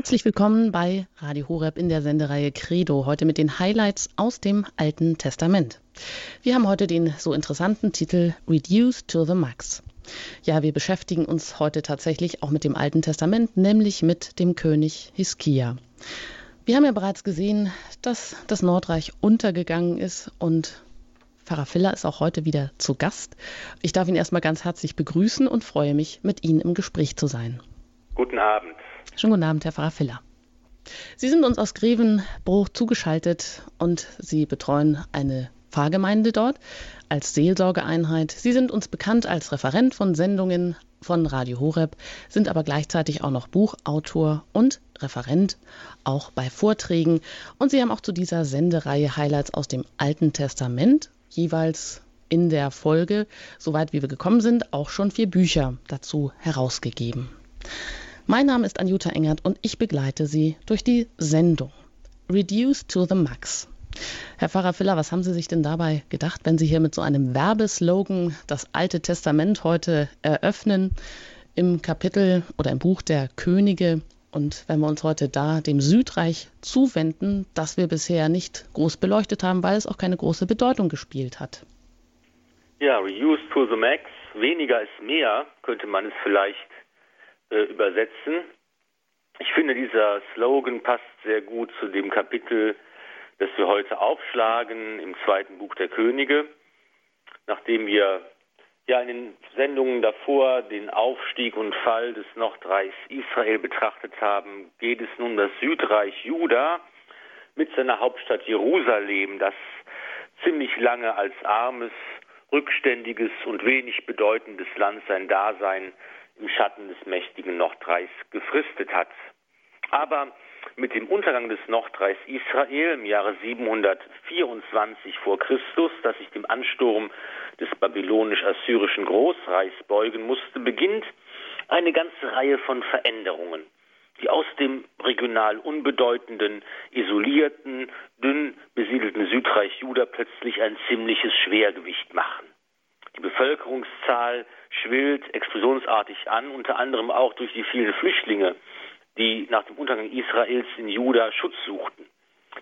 Herzlich willkommen bei Radio Horeb in der Sendereihe Credo, heute mit den Highlights aus dem Alten Testament. Wir haben heute den so interessanten Titel Reduced to the Max. Ja, wir beschäftigen uns heute tatsächlich auch mit dem Alten Testament, nämlich mit dem König Hiskia. Wir haben ja bereits gesehen, dass das Nordreich untergegangen ist und Pfarrer Filler ist auch heute wieder zu Gast. Ich darf ihn erstmal ganz herzlich begrüßen und freue mich, mit Ihnen im Gespräch zu sein. Guten Abend. Schönen guten Abend, Herr Pfarrer Filler. Sie sind uns aus Grevenbruch zugeschaltet und Sie betreuen eine Pfarrgemeinde dort als Seelsorgeeinheit. Sie sind uns bekannt als Referent von Sendungen von Radio Horeb, sind aber gleichzeitig auch noch Buchautor und Referent, auch bei Vorträgen. Und Sie haben auch zu dieser Sendereihe Highlights aus dem Alten Testament jeweils in der Folge, soweit wie wir gekommen sind, auch schon vier Bücher dazu herausgegeben. Mein Name ist Anjuta Engert und ich begleite Sie durch die Sendung Reduce to the Max. Herr Pfarrer Filler, was haben Sie sich denn dabei gedacht, wenn Sie hier mit so einem Werbeslogan das Alte Testament heute eröffnen im Kapitel oder im Buch der Könige? Und wenn wir uns heute da dem Südreich zuwenden, das wir bisher nicht groß beleuchtet haben, weil es auch keine große Bedeutung gespielt hat. Ja, reuse to the max, weniger ist mehr, könnte man es vielleicht äh, übersetzen. Ich finde, dieser Slogan passt sehr gut zu dem Kapitel, das wir heute aufschlagen im zweiten Buch der Könige. Nachdem wir ja in den Sendungen davor den Aufstieg und Fall des Nordreichs Israel betrachtet haben, geht es nun das Südreich Juda mit seiner Hauptstadt Jerusalem, das ziemlich lange als armes, rückständiges und wenig bedeutendes Land sein Dasein im Schatten des mächtigen Nordreichs gefristet hat. Aber mit dem Untergang des Nordreichs Israel im Jahre 724 vor Christus, das sich dem Ansturm des babylonisch-assyrischen Großreichs beugen musste, beginnt eine ganze Reihe von Veränderungen, die aus dem regional unbedeutenden, isolierten, dünn besiedelten Südreich Juda plötzlich ein ziemliches Schwergewicht machen. Die Bevölkerungszahl schwillt explosionsartig an, unter anderem auch durch die vielen Flüchtlinge, die nach dem Untergang Israels in Juda Schutz suchten.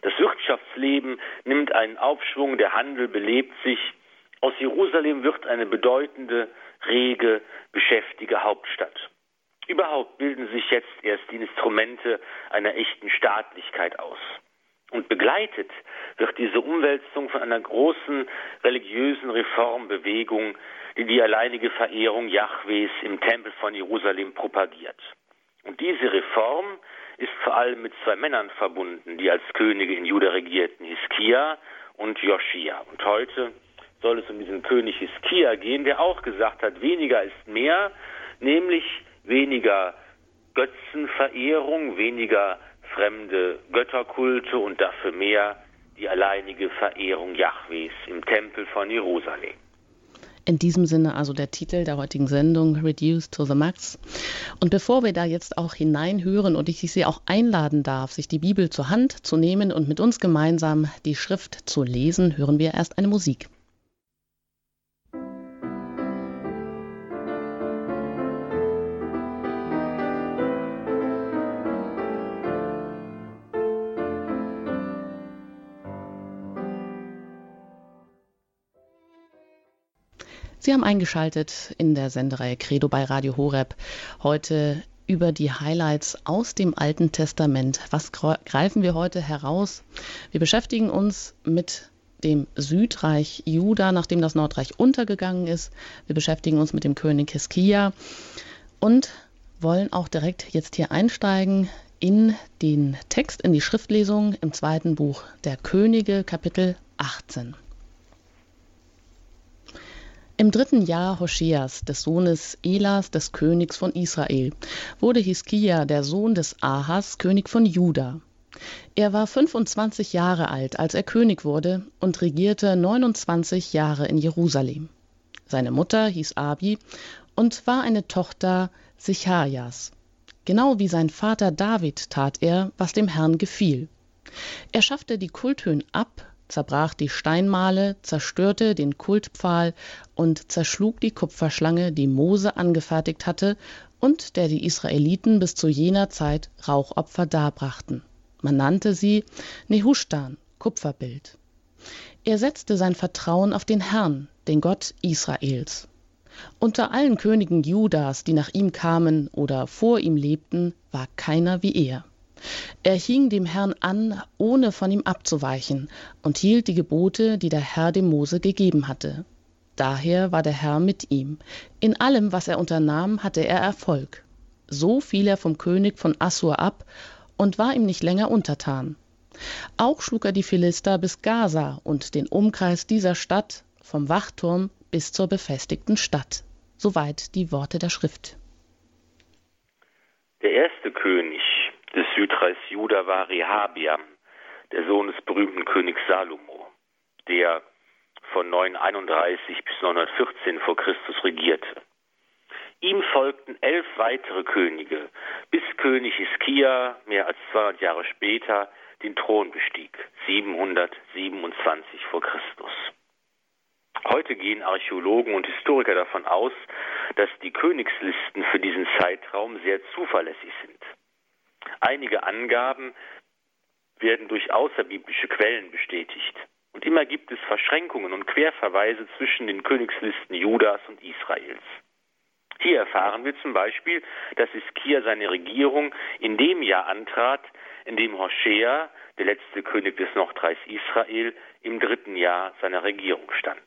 Das Wirtschaftsleben nimmt einen Aufschwung, der Handel belebt sich. Aus Jerusalem wird eine bedeutende, rege, beschäftige Hauptstadt. Überhaupt bilden sich jetzt erst die Instrumente einer echten Staatlichkeit aus. Und begleitet wird diese Umwälzung von einer großen religiösen Reformbewegung, die alleinige Verehrung Jahwes im Tempel von Jerusalem propagiert. Und diese Reform ist vor allem mit zwei Männern verbunden, die als Könige in Juda regierten, Hiskia und Joschia. Und heute soll es um diesen König Hiskia gehen, der auch gesagt hat, weniger ist mehr, nämlich weniger Götzenverehrung, weniger fremde Götterkulte und dafür mehr die alleinige Verehrung Jahwes im Tempel von Jerusalem. In diesem Sinne also der Titel der heutigen Sendung Reduced to the Max. Und bevor wir da jetzt auch hineinhören und ich Sie auch einladen darf, sich die Bibel zur Hand zu nehmen und mit uns gemeinsam die Schrift zu lesen, hören wir erst eine Musik. Sie haben eingeschaltet in der Sendereihe Credo bei Radio Horeb. Heute über die Highlights aus dem Alten Testament. Was greifen wir heute heraus? Wir beschäftigen uns mit dem Südreich Juda, nachdem das Nordreich untergegangen ist. Wir beschäftigen uns mit dem König Hiskia und wollen auch direkt jetzt hier einsteigen in den Text, in die Schriftlesung im zweiten Buch der Könige, Kapitel 18. Im dritten Jahr Hoschias, des Sohnes Elas, des Königs von Israel, wurde Hiskia, der Sohn des Ahas, König von Juda. Er war 25 Jahre alt, als er König wurde und regierte 29 Jahre in Jerusalem. Seine Mutter hieß Abi und war eine Tochter Sichajas. Genau wie sein Vater David tat er, was dem Herrn gefiel. Er schaffte die Kulthöhen ab zerbrach die Steinmale, zerstörte den Kultpfahl und zerschlug die Kupferschlange, die Mose angefertigt hatte und der die Israeliten bis zu jener Zeit Rauchopfer darbrachten. Man nannte sie Nehushtan, Kupferbild. Er setzte sein Vertrauen auf den Herrn, den Gott Israels. Unter allen Königen Judas, die nach ihm kamen oder vor ihm lebten, war keiner wie er. Er hing dem Herrn an, ohne von ihm abzuweichen, und hielt die Gebote, die der Herr dem Mose gegeben hatte. Daher war der Herr mit ihm. In allem, was er unternahm, hatte er Erfolg. So fiel er vom König von Assur ab und war ihm nicht länger untertan. Auch schlug er die Philister bis Gaza und den Umkreis dieser Stadt vom Wachturm bis zur befestigten Stadt. Soweit die Worte der Schrift. Der erste König des Südreichs Juda war Rehabiam, der Sohn des berühmten Königs Salomo, der von 931 bis 914 vor Christus regierte. Ihm folgten elf weitere Könige, bis König Hiskia mehr als 200 Jahre später den Thron bestieg, 727 vor Christus. Heute gehen Archäologen und Historiker davon aus, dass die Königslisten für diesen Zeitraum sehr zuverlässig sind. Einige Angaben werden durch außerbiblische Quellen bestätigt. Und immer gibt es Verschränkungen und Querverweise zwischen den Königslisten Judas und Israels. Hier erfahren wir zum Beispiel, dass Iskia seine Regierung in dem Jahr antrat, in dem Hoshea, der letzte König des Nordreichs Israel, im dritten Jahr seiner Regierung stand.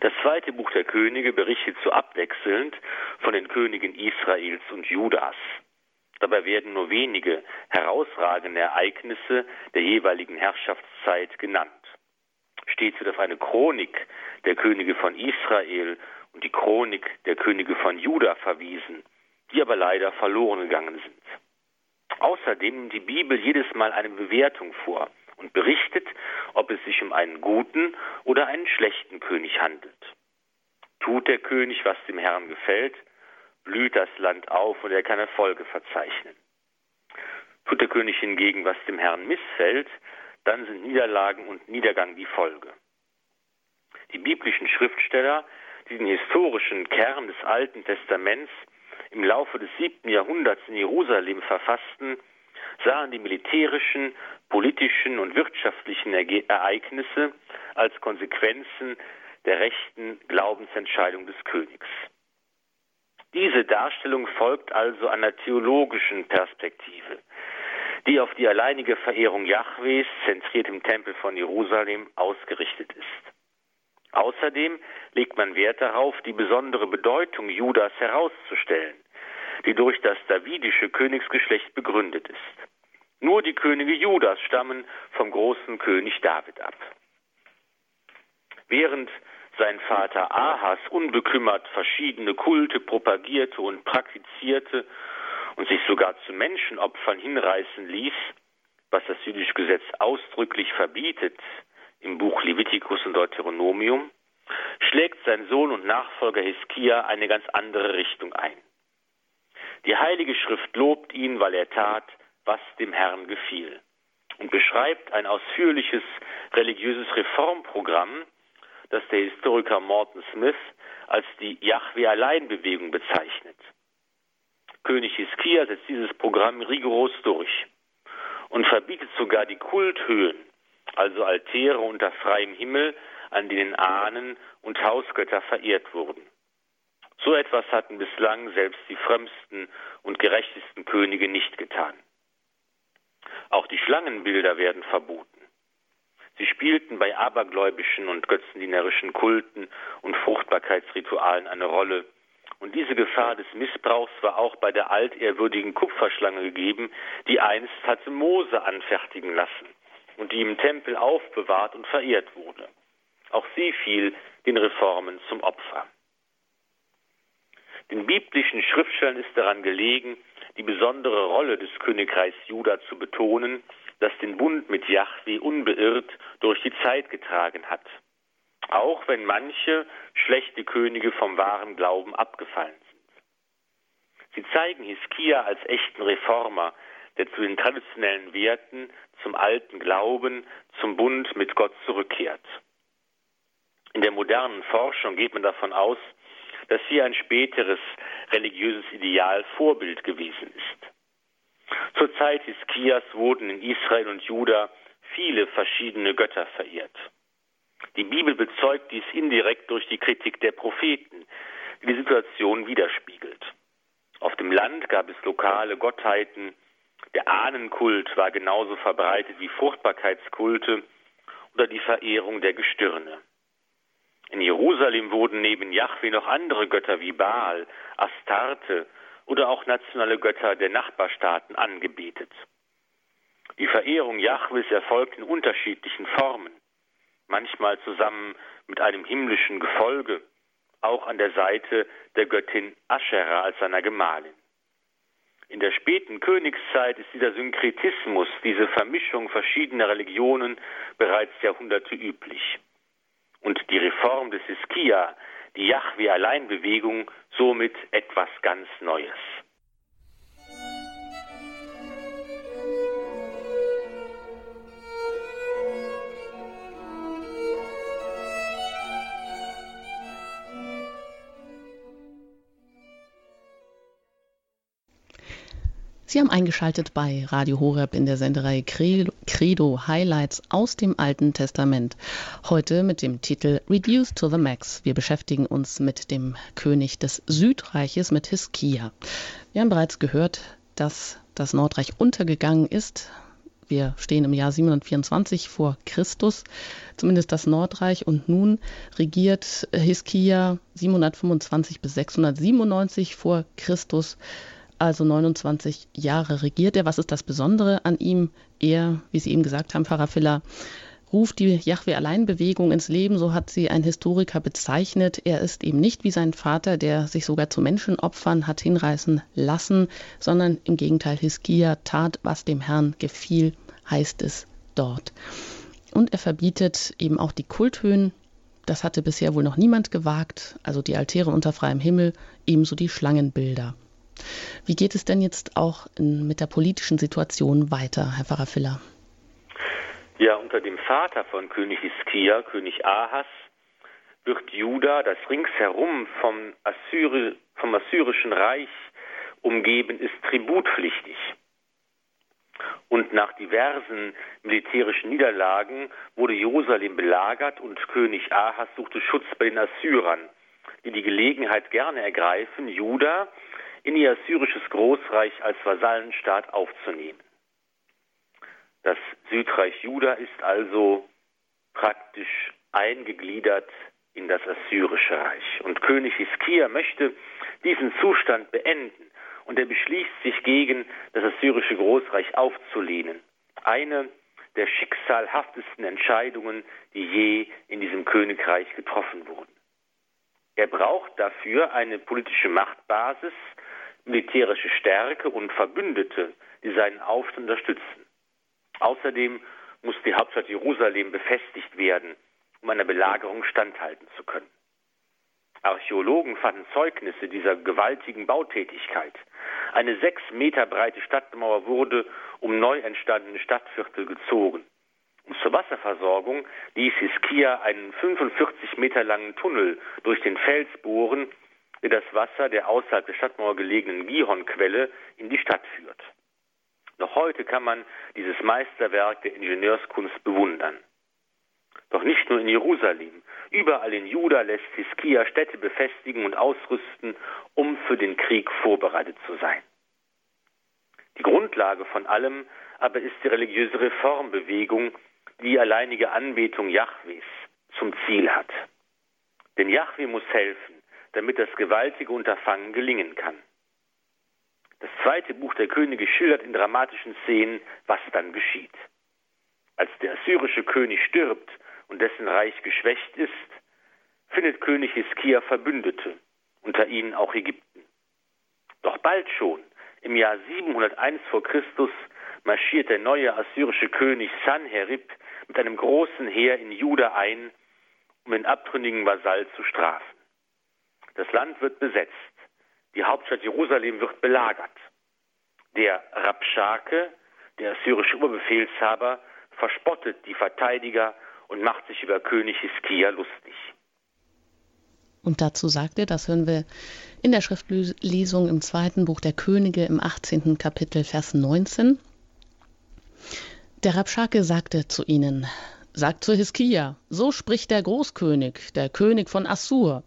Das zweite Buch der Könige berichtet so abwechselnd von den Königen Israels und Judas. Dabei werden nur wenige herausragende Ereignisse der jeweiligen Herrschaftszeit genannt. Stets wird auf eine Chronik der Könige von Israel und die Chronik der Könige von Juda verwiesen, die aber leider verloren gegangen sind. Außerdem nimmt die Bibel jedes Mal eine Bewertung vor und berichtet, ob es sich um einen guten oder einen schlechten König handelt. Tut der König, was dem Herrn gefällt, blüht das Land auf und er kann Erfolge verzeichnen. Tut der König hingegen, was dem Herrn missfällt, dann sind Niederlagen und Niedergang die Folge. Die biblischen Schriftsteller, die den historischen Kern des Alten Testaments im Laufe des siebten Jahrhunderts in Jerusalem verfassten, sahen die militärischen, politischen und wirtschaftlichen Ereignisse als Konsequenzen der rechten Glaubensentscheidung des Königs. Diese Darstellung folgt also einer theologischen Perspektive, die auf die alleinige Verehrung Jahwes, zentriert im Tempel von Jerusalem, ausgerichtet ist. Außerdem legt man Wert darauf, die besondere Bedeutung Judas herauszustellen, die durch das davidische Königsgeschlecht begründet ist. Nur die Könige Judas stammen vom großen König David ab. Während sein Vater Ahas unbekümmert verschiedene Kulte propagierte und praktizierte und sich sogar zu Menschenopfern hinreißen ließ, was das jüdische Gesetz ausdrücklich verbietet im Buch Levitikus und Deuteronomium, schlägt sein Sohn und Nachfolger Hiskia eine ganz andere Richtung ein. Die Heilige Schrift lobt ihn, weil er tat, was dem Herrn gefiel und beschreibt ein ausführliches religiöses Reformprogramm, das der Historiker Morton Smith als die Yahweh-Allein-Bewegung bezeichnet. König Hiskia setzt dieses Programm rigoros durch und verbietet sogar die Kulthöhen, also Altäre unter freiem Himmel, an denen Ahnen und Hausgötter verehrt wurden. So etwas hatten bislang selbst die frömmsten und gerechtesten Könige nicht getan. Auch die Schlangenbilder werden verboten. Sie spielten bei abergläubischen und götzendienerischen Kulten und Fruchtbarkeitsritualen eine Rolle. Und diese Gefahr des Missbrauchs war auch bei der altehrwürdigen Kupferschlange gegeben, die einst hatte Mose anfertigen lassen und die im Tempel aufbewahrt und verehrt wurde. Auch sie fiel den Reformen zum Opfer. Den biblischen Schriftstellern ist daran gelegen, die besondere Rolle des Königreichs Juda zu betonen das den Bund mit Yahweh unbeirrt durch die Zeit getragen hat. Auch wenn manche schlechte Könige vom wahren Glauben abgefallen sind. Sie zeigen Hiskia als echten Reformer, der zu den traditionellen Werten, zum alten Glauben, zum Bund mit Gott zurückkehrt. In der modernen Forschung geht man davon aus, dass hier ein späteres religiöses Ideal Vorbild gewesen ist. Zur Zeit Hiskias wurden in Israel und Juda viele verschiedene Götter verehrt. Die Bibel bezeugt dies indirekt durch die Kritik der Propheten, die die Situation widerspiegelt. Auf dem Land gab es lokale Gottheiten, der Ahnenkult war genauso verbreitet wie Fruchtbarkeitskulte oder die Verehrung der Gestirne. In Jerusalem wurden neben Yahweh noch andere Götter wie Baal, Astarte oder auch nationale Götter der Nachbarstaaten angebetet. Die Verehrung Jahwes erfolgt in unterschiedlichen Formen, manchmal zusammen mit einem himmlischen Gefolge, auch an der Seite der Göttin Aschera als seiner Gemahlin. In der späten Königszeit ist dieser Synkretismus, diese Vermischung verschiedener Religionen bereits Jahrhunderte üblich. Und die Reform des Hiskia, die Yahweh-Alleinbewegung, somit etwas ganz Neues. Sie haben eingeschaltet bei Radio Horeb in der Senderei Credo Highlights aus dem Alten Testament. Heute mit dem Titel Reduced to the Max. Wir beschäftigen uns mit dem König des Südreiches, mit Hiskia. Wir haben bereits gehört, dass das Nordreich untergegangen ist. Wir stehen im Jahr 724 vor Christus, zumindest das Nordreich. Und nun regiert Hiskia 725 bis 697 vor Christus also 29 Jahre regiert er. Was ist das Besondere an ihm? Er, wie Sie eben gesagt haben, Pfarrer Filler, ruft die Yahweh-Allein-Bewegung ins Leben, so hat sie ein Historiker bezeichnet. Er ist eben nicht wie sein Vater, der sich sogar zu Menschenopfern hat hinreißen lassen, sondern im Gegenteil, Hiskia tat, was dem Herrn gefiel, heißt es dort. Und er verbietet eben auch die Kulthöhen. Das hatte bisher wohl noch niemand gewagt, also die Altäre unter freiem Himmel, ebenso die Schlangenbilder. Wie geht es denn jetzt auch in, mit der politischen Situation weiter, Herr Pfarrer Filler? Ja, unter dem Vater von König Hiskia, König Ahas, wird Juda, das ringsherum vom, Assyri, vom assyrischen Reich umgeben ist, tributpflichtig. Und nach diversen militärischen Niederlagen wurde Jerusalem belagert und König Ahas suchte Schutz bei den Assyrern, die die Gelegenheit gerne ergreifen, Juda in ihr assyrisches Großreich als Vasallenstaat aufzunehmen. Das Südreich Juda ist also praktisch eingegliedert in das assyrische Reich. Und König Hiskia möchte diesen Zustand beenden und er beschließt sich gegen das assyrische Großreich aufzulehnen. Eine der schicksalhaftesten Entscheidungen, die je in diesem Königreich getroffen wurden. Er braucht dafür eine politische Machtbasis, militärische Stärke und Verbündete, die seinen Aufstand unterstützen. Außerdem muss die Hauptstadt Jerusalem befestigt werden, um einer Belagerung standhalten zu können. Archäologen fanden Zeugnisse dieser gewaltigen Bautätigkeit. Eine sechs Meter breite Stadtmauer wurde um neu entstandene Stadtviertel gezogen. Und zur Wasserversorgung ließ Hiskia einen 45 Meter langen Tunnel durch den Fels bohren, der das Wasser der außerhalb der Stadtmauer gelegenen Gihon-Quelle in die Stadt führt. Noch heute kann man dieses Meisterwerk der Ingenieurskunst bewundern. Doch nicht nur in Jerusalem, überall in Juda lässt Hiskia Städte befestigen und ausrüsten, um für den Krieg vorbereitet zu sein. Die Grundlage von allem aber ist die religiöse Reformbewegung, die alleinige Anbetung Jahwes zum Ziel hat. Denn Jahwe muss helfen, damit das gewaltige Unterfangen gelingen kann. Das zweite Buch der Könige schildert in dramatischen Szenen, was dann geschieht. Als der assyrische König stirbt und dessen Reich geschwächt ist, findet König Hiskia Verbündete, unter ihnen auch Ägypten. Doch bald schon, im Jahr 701 vor Christus, marschiert der neue assyrische König Sanherib mit einem großen Heer in Juda ein, um den abtrünnigen Vasall zu strafen. Das Land wird besetzt. Die Hauptstadt Jerusalem wird belagert. Der Rabschake, der assyrische Oberbefehlshaber, verspottet die Verteidiger und macht sich über König Hiskia lustig. Und dazu sagt er, das hören wir in der Schriftlesung im zweiten Buch der Könige im 18. Kapitel, Vers 19. Der Rabschake sagte zu ihnen, Sagt zu Hiskia, so spricht der Großkönig, der König von Assur.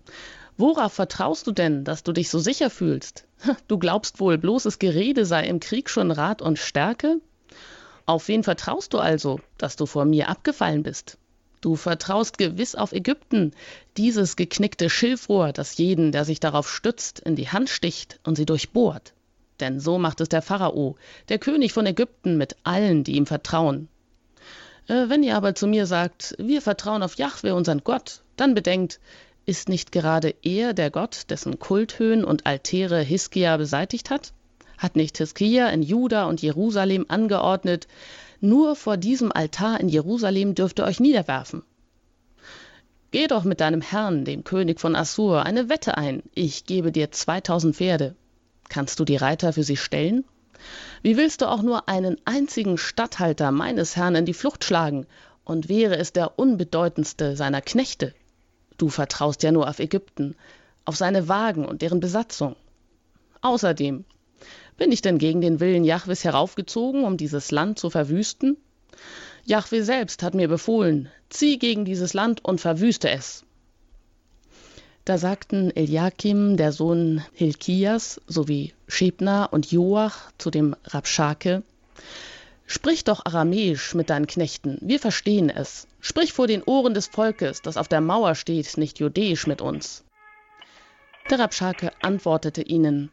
Worauf vertraust du denn, dass du dich so sicher fühlst? Du glaubst wohl, bloßes Gerede sei im Krieg schon Rat und Stärke? Auf wen vertraust du also, dass du vor mir abgefallen bist? Du vertraust gewiss auf Ägypten, dieses geknickte Schilfrohr, das jeden, der sich darauf stützt, in die Hand sticht und sie durchbohrt. Denn so macht es der Pharao, der König von Ägypten, mit allen, die ihm vertrauen. Äh, wenn ihr aber zu mir sagt, wir vertrauen auf Jahwe, unseren Gott, dann bedenkt, ist nicht gerade er der Gott, dessen Kulthöhen und Altäre Hiskia beseitigt hat? Hat nicht Hiskia in Juda und Jerusalem angeordnet, nur vor diesem Altar in Jerusalem dürft ihr euch niederwerfen? Geh doch mit deinem Herrn, dem König von Assur, eine Wette ein. Ich gebe dir 2000 Pferde. Kannst du die Reiter für sie stellen? Wie willst du auch nur einen einzigen Statthalter meines Herrn in die Flucht schlagen, und wäre es der unbedeutendste seiner Knechte? Du vertraust ja nur auf Ägypten, auf seine Wagen und deren Besatzung. Außerdem, bin ich denn gegen den Willen Jahwes heraufgezogen, um dieses Land zu verwüsten? Jahwe selbst hat mir befohlen, zieh gegen dieses Land und verwüste es. Da sagten Eliakim, der Sohn Hilkias, sowie Schebna und Joach zu dem Rabschake, Sprich doch aramäisch mit deinen Knechten, wir verstehen es. Sprich vor den Ohren des Volkes, das auf der Mauer steht, nicht judäisch mit uns. Der Rabschake antwortete ihnen,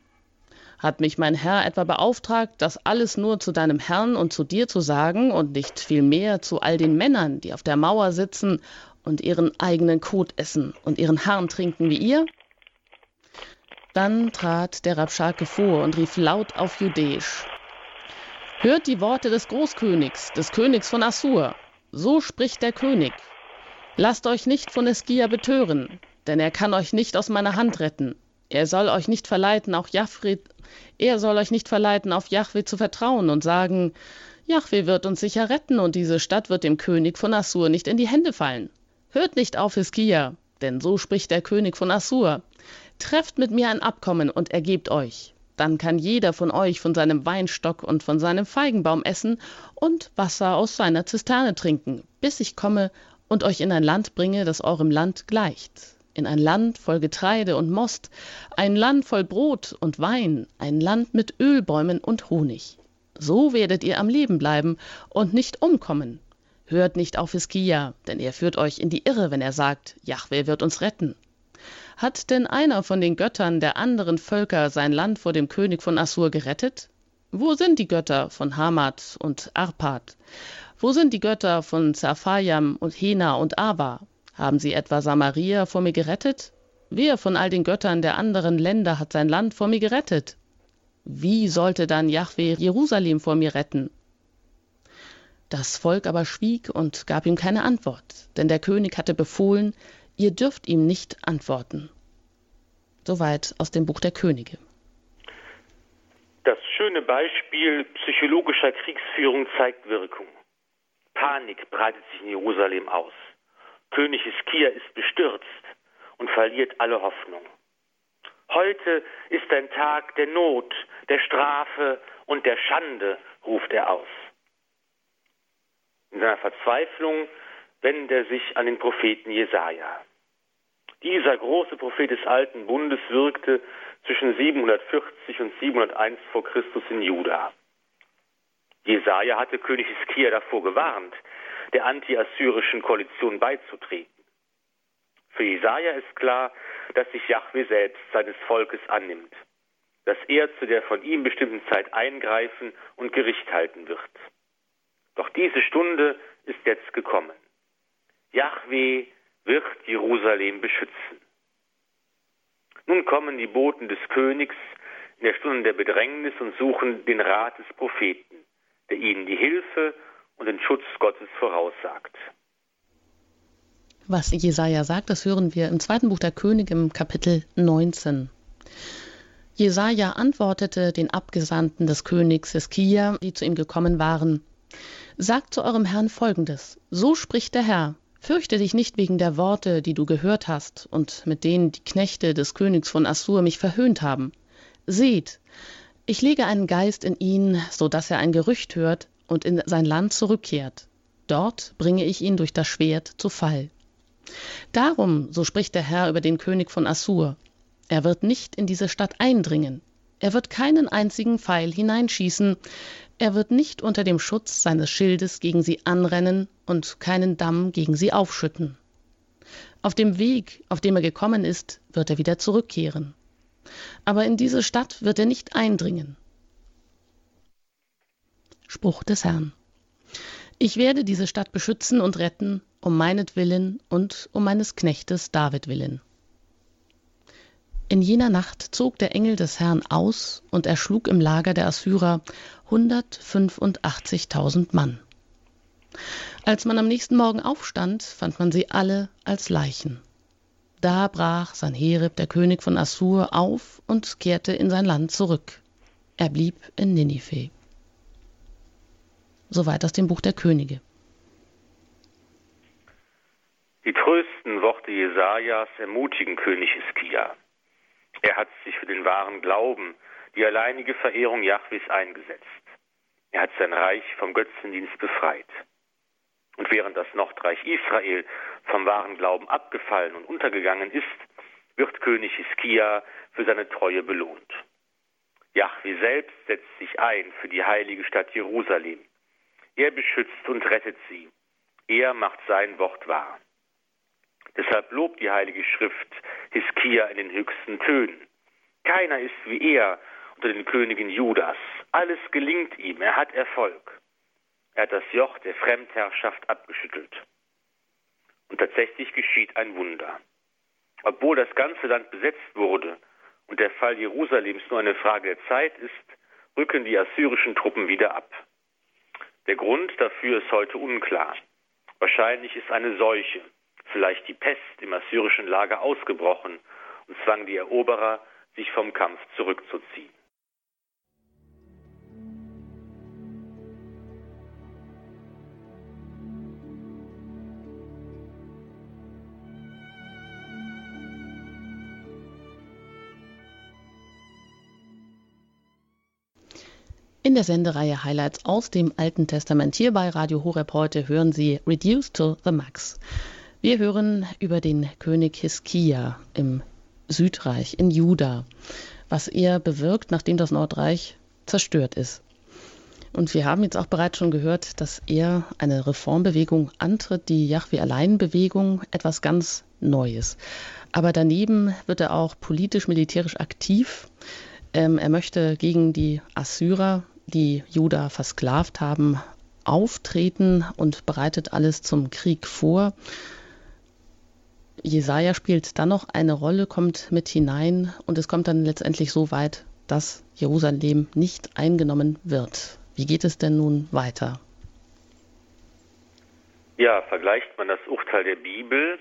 hat mich mein Herr etwa beauftragt, das alles nur zu deinem Herrn und zu dir zu sagen und nicht vielmehr zu all den Männern, die auf der Mauer sitzen und ihren eigenen Kot essen und ihren Harn trinken wie ihr? Dann trat der Rabschake vor und rief laut auf Judäisch. Hört die Worte des Großkönigs, des Königs von Assur. So spricht der König. Lasst euch nicht von Eskia betören, denn er kann euch nicht aus meiner Hand retten. Er soll euch nicht verleiten, auch Jafre, er soll euch nicht verleiten, auf Jahwe zu vertrauen und sagen, Jahwe wird uns sicher retten und diese Stadt wird dem König von Assur nicht in die Hände fallen. Hört nicht auf Hiskia, denn so spricht der König von Assur. Trefft mit mir ein Abkommen und ergebt euch. Dann kann jeder von euch von seinem Weinstock und von seinem Feigenbaum essen und Wasser aus seiner Zisterne trinken, bis ich komme und euch in ein Land bringe, das eurem Land gleicht. In ein Land voll Getreide und Most, ein Land voll Brot und Wein, ein Land mit Ölbäumen und Honig. So werdet ihr am Leben bleiben und nicht umkommen, Hört nicht auf Hiskia, denn er führt euch in die Irre, wenn er sagt, Jahwe wird uns retten. Hat denn einer von den Göttern der anderen Völker sein Land vor dem König von Assur gerettet? Wo sind die Götter von Hamad und Arpad? Wo sind die Götter von Zaphayam und Hena und Ava? Haben sie etwa Samaria vor mir gerettet? Wer von all den Göttern der anderen Länder hat sein Land vor mir gerettet? Wie sollte dann Jahwe Jerusalem vor mir retten? Das Volk aber schwieg und gab ihm keine Antwort, denn der König hatte befohlen, ihr dürft ihm nicht antworten. Soweit aus dem Buch der Könige. Das schöne Beispiel psychologischer Kriegsführung zeigt Wirkung. Panik breitet sich in Jerusalem aus. König Hiskia ist bestürzt und verliert alle Hoffnung. Heute ist ein Tag der Not, der Strafe und der Schande, ruft er aus. In seiner Verzweiflung wendet er sich an den Propheten Jesaja. Dieser große Prophet des Alten Bundes wirkte zwischen 740 und 701 vor Christus in Juda. Jesaja hatte König Hiskia davor gewarnt, der anti-assyrischen Koalition beizutreten. Für Jesaja ist klar, dass sich Jahwe selbst seines Volkes annimmt, dass er zu der von ihm bestimmten Zeit eingreifen und Gericht halten wird. Doch diese Stunde ist jetzt gekommen. Yahweh wird Jerusalem beschützen. Nun kommen die Boten des Königs in der Stunde der Bedrängnis und suchen den Rat des Propheten, der ihnen die Hilfe und den Schutz Gottes voraussagt. Was Jesaja sagt, das hören wir im zweiten Buch der Könige im Kapitel 19. Jesaja antwortete den Abgesandten des Königs Hiskia, die zu ihm gekommen waren: Sagt zu eurem Herrn folgendes: So spricht der Herr: Fürchte dich nicht wegen der Worte, die du gehört hast und mit denen die Knechte des Königs von Assur mich verhöhnt haben. Seht, ich lege einen Geist in ihn, so dass er ein Gerücht hört und in sein Land zurückkehrt. Dort bringe ich ihn durch das Schwert zu Fall. Darum, so spricht der Herr über den König von Assur, er wird nicht in diese Stadt eindringen, er wird keinen einzigen Pfeil hineinschießen, er wird nicht unter dem Schutz seines Schildes gegen sie anrennen und keinen Damm gegen sie aufschütten. Auf dem Weg, auf dem er gekommen ist, wird er wieder zurückkehren. Aber in diese Stadt wird er nicht eindringen. Spruch des Herrn. Ich werde diese Stadt beschützen und retten, um meinetwillen und um meines Knechtes David willen. In jener Nacht zog der Engel des Herrn aus und erschlug im Lager der Assyrer 185.000 Mann. Als man am nächsten Morgen aufstand, fand man sie alle als Leichen. Da brach Sanherib, der König von Assur, auf und kehrte in sein Land zurück. Er blieb in Ninive. Soweit aus dem Buch der Könige. Die trösten Worte Jesajas ermutigen König Hiskia. Er hat sich für den wahren Glauben, die alleinige Verehrung Jahwes eingesetzt. Er hat sein Reich vom Götzendienst befreit. Und während das Nordreich Israel vom wahren Glauben abgefallen und untergegangen ist, wird König Hiskia für seine Treue belohnt. Jahwe selbst setzt sich ein für die heilige Stadt Jerusalem. Er beschützt und rettet sie. Er macht sein Wort wahr. Deshalb lobt die Heilige Schrift Hiskia in den höchsten Tönen. Keiner ist wie er unter den Königen Judas. Alles gelingt ihm, er hat Erfolg. Er hat das Joch der Fremdherrschaft abgeschüttelt. Und tatsächlich geschieht ein Wunder. Obwohl das ganze Land besetzt wurde und der Fall Jerusalems nur eine Frage der Zeit ist, rücken die assyrischen Truppen wieder ab. Der Grund dafür ist heute unklar. Wahrscheinlich ist eine Seuche, vielleicht die Pest im assyrischen Lager ausgebrochen und zwang die Eroberer, sich vom Kampf zurückzuziehen. In der Sendereihe Highlights aus dem Alten Testament hier bei Radio Horeb heute hören Sie Reduced to the Max. Wir hören über den König Hiskia im Südreich, in Juda, was er bewirkt, nachdem das Nordreich zerstört ist. Und wir haben jetzt auch bereits schon gehört, dass er eine Reformbewegung antritt, die Yahweh-Allein-Bewegung, etwas ganz Neues. Aber daneben wird er auch politisch-militärisch aktiv. Ähm, er möchte gegen die Assyrer, die Juda versklavt haben, auftreten und bereitet alles zum Krieg vor. Jesaja spielt dann noch eine Rolle, kommt mit hinein und es kommt dann letztendlich so weit, dass Jerusalem nicht eingenommen wird. Wie geht es denn nun weiter? Ja, vergleicht man das Urteil der Bibel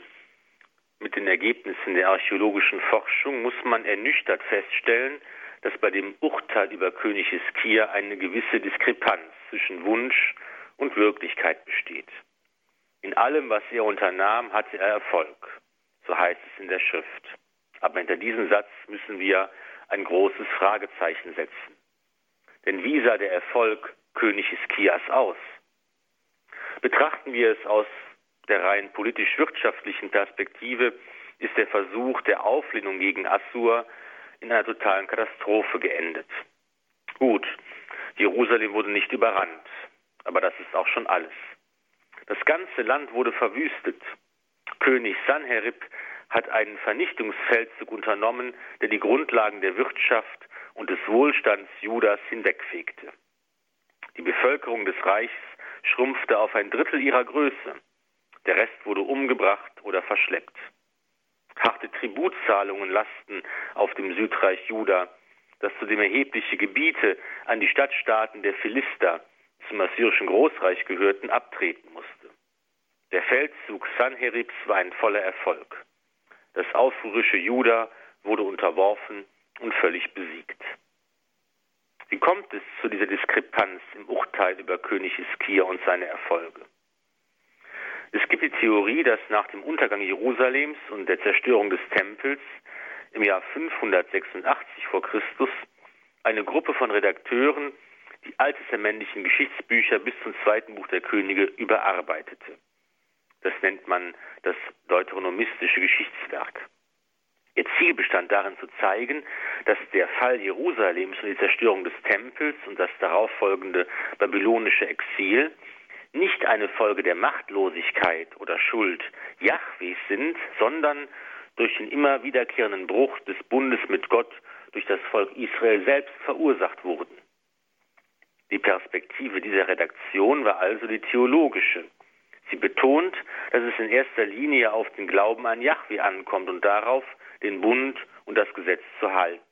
mit den Ergebnissen der archäologischen Forschung, muss man ernüchtert feststellen, dass bei dem Urteil über König Hiskia eine gewisse Diskrepanz zwischen Wunsch und Wirklichkeit besteht. In allem, was er unternahm, hatte er Erfolg so heißt es in der Schrift. Aber hinter diesem Satz müssen wir ein großes Fragezeichen setzen. Denn wie sah der Erfolg König Hiskias aus? Betrachten wir es aus der rein politisch-wirtschaftlichen Perspektive, ist der Versuch der Auflehnung gegen Assur in einer totalen Katastrophe geendet. Gut, Jerusalem wurde nicht überrannt, aber das ist auch schon alles. Das ganze Land wurde verwüstet. König Sanherib hat einen Vernichtungsfeldzug unternommen, der die Grundlagen der Wirtschaft und des Wohlstands Judas hinwegfegte. Die Bevölkerung des Reichs schrumpfte auf ein Drittel ihrer Größe. Der Rest wurde umgebracht oder verschleppt. Harte Tributzahlungen lasten auf dem Südreich Juda, das zudem erhebliche Gebiete an die Stadtstaaten der Philister zum assyrischen Großreich gehörten, abtreten musste. Der Feldzug Sanheribs war ein voller Erfolg. Das aufrührische Juda wurde unterworfen und völlig besiegt. Wie kommt es zu dieser Diskrepanz im Urteil über König Hiskia und seine Erfolge? Es gibt die Theorie, dass nach dem Untergang Jerusalems und der Zerstörung des Tempels im Jahr 586 vor Christus eine Gruppe von Redakteuren die alttestamentlichen Geschichtsbücher bis zum zweiten Buch der Könige überarbeitete. Das nennt man das deuteronomistische Geschichtswerk. Ihr Ziel bestand darin zu zeigen, dass der Fall Jerusalems und die Zerstörung des Tempels und das darauffolgende babylonische Exil nicht eine Folge der Machtlosigkeit oder Schuld Jahwes sind, sondern durch den immer wiederkehrenden Bruch des Bundes mit Gott durch das Volk Israel selbst verursacht wurden. Die Perspektive dieser Redaktion war also die theologische. Sie betont, dass es in erster Linie auf den Glauben an Jahwe ankommt und darauf, den Bund und das Gesetz zu halten.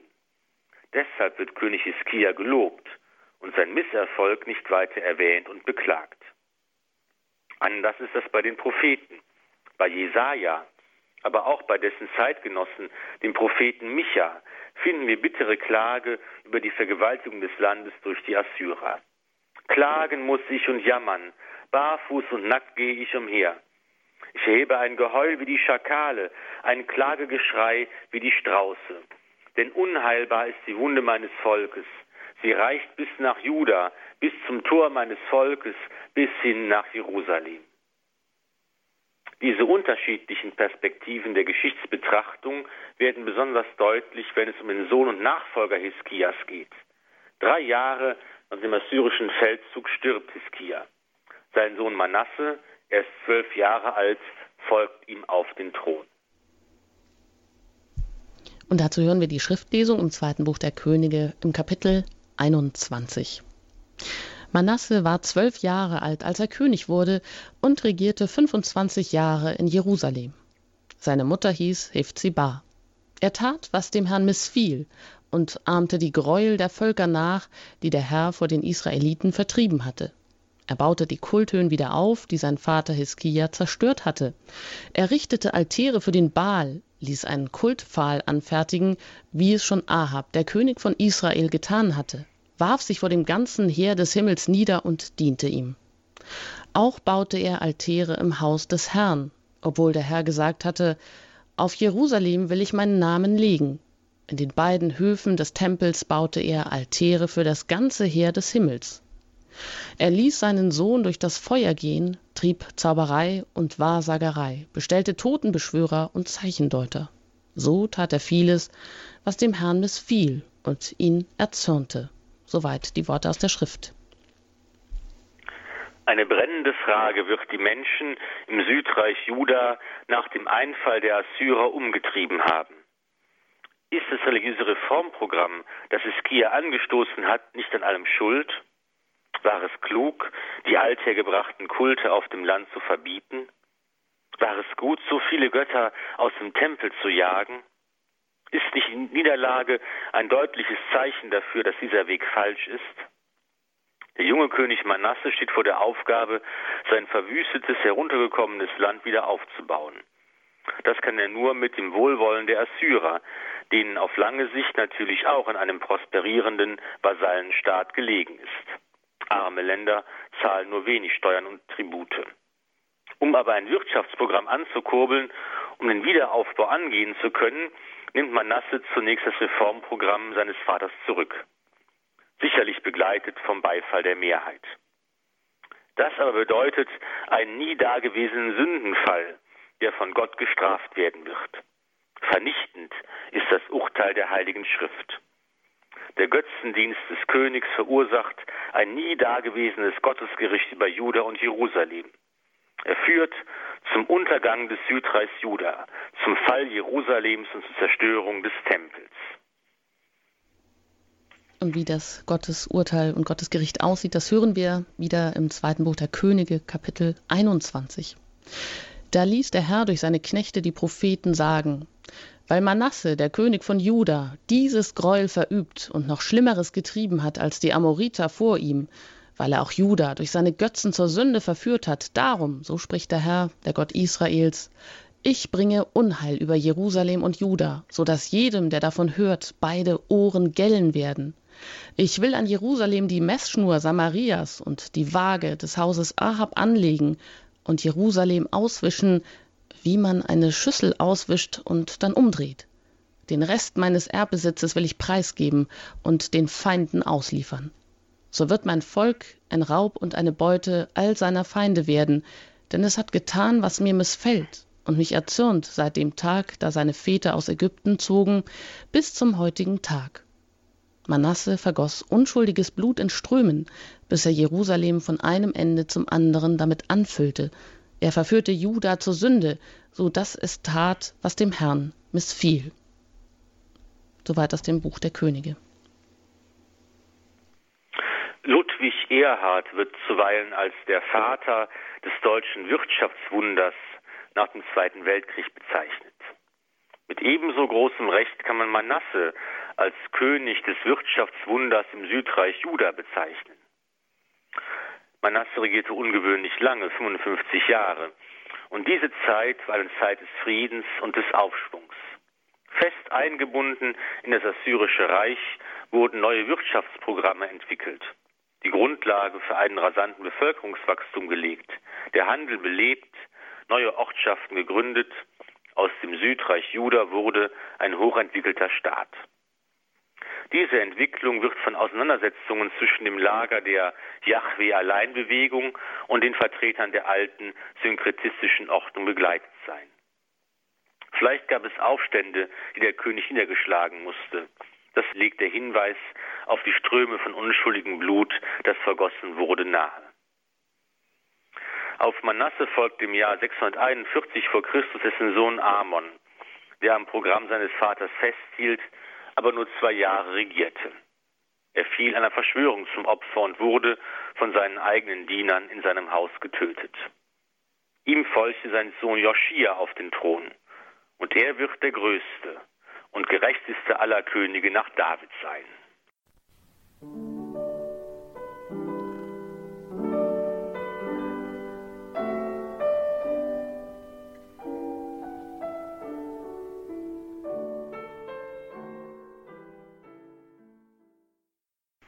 Deshalb wird König Hiskia gelobt und sein Misserfolg nicht weiter erwähnt und beklagt. Anders ist das bei den Propheten. Bei Jesaja, aber auch bei dessen Zeitgenossen, dem Propheten Micha, finden wir bittere Klage über die Vergewaltigung des Landes durch die Assyrer. Klagen muss ich und jammern, barfuß und nackt gehe ich umher. Ich erhebe ein Geheul wie die Schakale, ein Klagegeschrei wie die Strauße. Denn unheilbar ist die Wunde meines Volkes. Sie reicht bis nach Juda, bis zum Tor meines Volkes, bis hin nach Jerusalem. Diese unterschiedlichen Perspektiven der Geschichtsbetrachtung werden besonders deutlich, wenn es um den Sohn und Nachfolger Hiskias geht. Drei Jahre nach dem assyrischen Feldzug stirbt Hiskia. Sein Sohn Manasse er ist zwölf Jahre alt, folgt ihm auf den Thron. Und dazu hören wir die Schriftlesung im zweiten Buch der Könige im Kapitel 21. Manasse war zwölf Jahre alt, als er König wurde und regierte 25 Jahre in Jerusalem. Seine Mutter hieß Hefziba. Er tat, was dem Herrn missfiel und ahmte die Gräuel der Völker nach, die der Herr vor den Israeliten vertrieben hatte. Er baute die Kulthöhen wieder auf, die sein Vater Hiskia zerstört hatte. Er richtete Altäre für den Baal, ließ einen Kultpfahl anfertigen, wie es schon Ahab, der König von Israel, getan hatte, warf sich vor dem ganzen Heer des Himmels nieder und diente ihm. Auch baute er Altäre im Haus des Herrn, obwohl der Herr gesagt hatte, auf Jerusalem will ich meinen Namen legen. In den beiden Höfen des Tempels baute er Altäre für das ganze Heer des Himmels. Er ließ seinen Sohn durch das Feuer gehen, trieb Zauberei und Wahrsagerei, bestellte Totenbeschwörer und Zeichendeuter. So tat er vieles, was dem Herrn missfiel und ihn erzürnte. Soweit die Worte aus der Schrift. Eine brennende Frage wird die Menschen im Südreich Juda nach dem Einfall der Assyrer umgetrieben haben. Ist das religiöse Reformprogramm, das Iskia angestoßen hat, nicht an allem schuld? War es klug, die althergebrachten Kulte auf dem Land zu verbieten? War es gut, so viele Götter aus dem Tempel zu jagen? Ist nicht Niederlage ein deutliches Zeichen dafür, dass dieser Weg falsch ist? Der junge König Manasse steht vor der Aufgabe, sein verwüstetes, heruntergekommenes Land wieder aufzubauen. Das kann er nur mit dem Wohlwollen der Assyrer, denen auf lange Sicht natürlich auch an einem prosperierenden Vasallenstaat gelegen ist. Arme Länder zahlen nur wenig Steuern und Tribute. Um aber ein Wirtschaftsprogramm anzukurbeln, um den Wiederaufbau angehen zu können, nimmt Manasse zunächst das Reformprogramm seines Vaters zurück. Sicherlich begleitet vom Beifall der Mehrheit. Das aber bedeutet einen nie dagewesenen Sündenfall, der von Gott gestraft werden wird. Vernichtend ist das Urteil der Heiligen Schrift. Der Götzendienst des Königs verursacht ein nie dagewesenes Gottesgericht über Juda und Jerusalem. Er führt zum Untergang des Südreichs Juda, zum Fall Jerusalems und zur Zerstörung des Tempels. Und wie das Gottesurteil und Gottesgericht aussieht, das hören wir wieder im zweiten Buch der Könige, Kapitel 21. Da ließ der Herr durch seine Knechte die Propheten sagen, weil Manasse, der König von Juda, dieses Gräuel verübt und noch Schlimmeres getrieben hat als die Amoriter vor ihm, weil er auch Juda durch seine Götzen zur Sünde verführt hat, darum, so spricht der Herr, der Gott Israels, ich bringe Unheil über Jerusalem und Juda, so dass jedem, der davon hört, beide Ohren gellen werden. Ich will an Jerusalem die Messschnur Samarias und die Waage des Hauses Ahab anlegen und Jerusalem auswischen, wie man eine Schüssel auswischt und dann umdreht. Den Rest meines Erbbesitzes will ich preisgeben und den Feinden ausliefern. So wird mein Volk ein Raub und eine Beute all seiner Feinde werden, denn es hat getan, was mir missfällt und mich erzürnt seit dem Tag, da seine Väter aus Ägypten zogen, bis zum heutigen Tag. Manasse vergoss unschuldiges Blut in Strömen, bis er Jerusalem von einem Ende zum anderen damit anfüllte. Er verführte Juda zur Sünde, so dass es tat, was dem Herrn missfiel. Soweit aus dem Buch der Könige. Ludwig Erhard wird zuweilen als der Vater des deutschen Wirtschaftswunders nach dem Zweiten Weltkrieg bezeichnet. Mit ebenso großem Recht kann man Manasse als König des Wirtschaftswunders im Südreich Juda bezeichnen. Manasse regierte ungewöhnlich lange, 55 Jahre. Und diese Zeit war eine Zeit des Friedens und des Aufschwungs. Fest eingebunden in das Assyrische Reich wurden neue Wirtschaftsprogramme entwickelt, die Grundlage für einen rasanten Bevölkerungswachstum gelegt, der Handel belebt, neue Ortschaften gegründet, aus dem Südreich Juda wurde ein hochentwickelter Staat. Diese Entwicklung wird von Auseinandersetzungen zwischen dem Lager der Yahweh-Alleinbewegung und den Vertretern der alten synkretistischen Ordnung begleitet sein. Vielleicht gab es Aufstände, die der König niedergeschlagen musste. Das legt der Hinweis auf die Ströme von unschuldigem Blut, das vergossen wurde, nahe. Auf Manasse folgt im Jahr 641 vor Christus dessen Sohn Amon, der am Programm seines Vaters festhielt, aber nur zwei Jahre regierte. Er fiel einer Verschwörung zum Opfer und wurde von seinen eigenen Dienern in seinem Haus getötet. Ihm folgte sein Sohn Joschia auf den Thron, und er wird der größte und gerechteste aller Könige nach David sein.